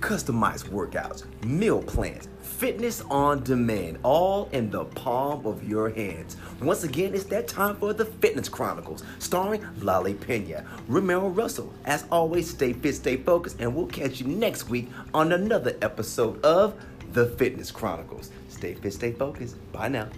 customized workouts, meal plans, fitness on demand, all in the palm of your hands. Once again, it's that time for the Fitness Chronicles, starring Lolly Pena, Romero Russell. As always, stay fit, stay focused, and we'll catch you next week on another episode of the Fitness Chronicles. Stay fit, stay focused. Bye now.